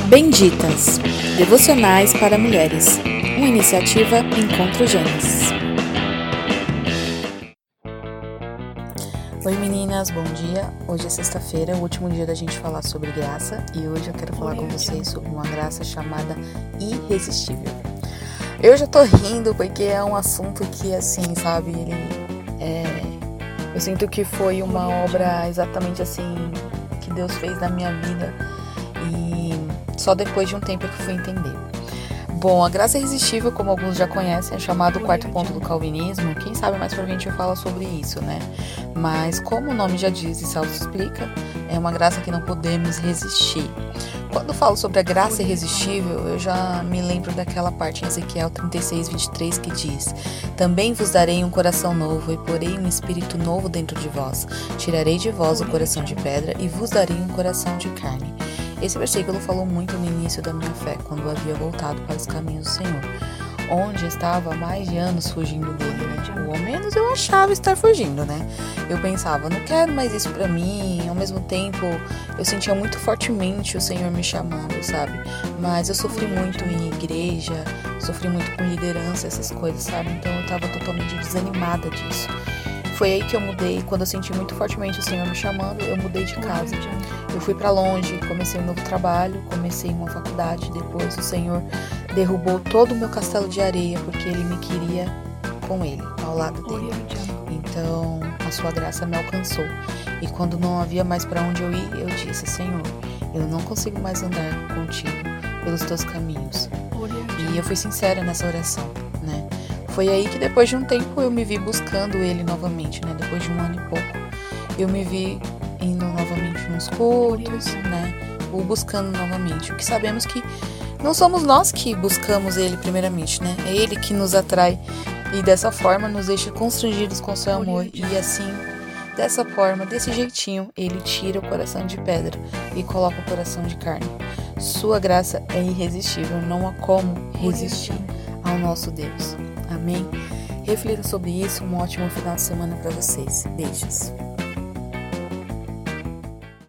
Benditas Devocionais para Mulheres, uma iniciativa Encontro Gênesis. Oi meninas, bom dia. Hoje é sexta-feira, o último dia da gente falar sobre graça e hoje eu quero falar com vocês sobre uma graça chamada irresistível. Eu já tô rindo porque é um assunto que assim, sabe, ele é eu sinto que foi uma obra exatamente assim que Deus fez na minha vida e só depois de um tempo que fui entender. Bom, a graça irresistível, como alguns já conhecem, é chamado o quarto ponto do calvinismo. Quem sabe mais pra frente eu falo sobre isso, né? Mas como o nome já diz e Salto explica, é uma graça que não podemos resistir. Quando falo sobre a graça irresistível, eu já me lembro daquela parte em Ezequiel 36, 23 que diz: Também vos darei um coração novo e porei um espírito novo dentro de vós. Tirarei de vós o coração de pedra e vos darei um coração de carne. Esse versículo falou muito no início da minha fé, quando eu havia voltado para os caminhos do Senhor, onde estava há mais de anos fugindo dele, né? Tipo, ao menos eu achava estar fugindo, né? Eu pensava, não quero mais isso para mim. Ao mesmo tempo, eu sentia muito fortemente o Senhor me chamando, sabe? Mas eu sofri muito em igreja, sofri muito com liderança, essas coisas, sabe? Então eu tava totalmente desanimada disso. Foi aí que eu mudei, quando eu senti muito fortemente o Senhor me chamando, eu mudei de casa. Eu fui para longe, comecei um novo trabalho, comecei uma faculdade, depois o Senhor derrubou todo o meu castelo de areia porque ele me queria com ele, ao lado dele. Então, a sua graça me alcançou. E quando não havia mais para onde eu ir, eu disse: Senhor, eu não consigo mais andar contigo pelos teus caminhos. E eu fui sincera nessa oração? Foi aí que depois de um tempo eu me vi buscando ele novamente, né? Depois de um ano e pouco, eu me vi indo novamente nos cultos, né? O buscando novamente. O que sabemos que não somos nós que buscamos ele primeiramente, né? É ele que nos atrai e dessa forma nos deixa constrangidos com seu amor e assim, dessa forma, desse jeitinho, ele tira o coração de pedra e coloca o coração de carne. Sua graça é irresistível, não há como resistir ao nosso Deus. Amém? Reflita sobre isso. Um ótimo final de semana para vocês. Beijos.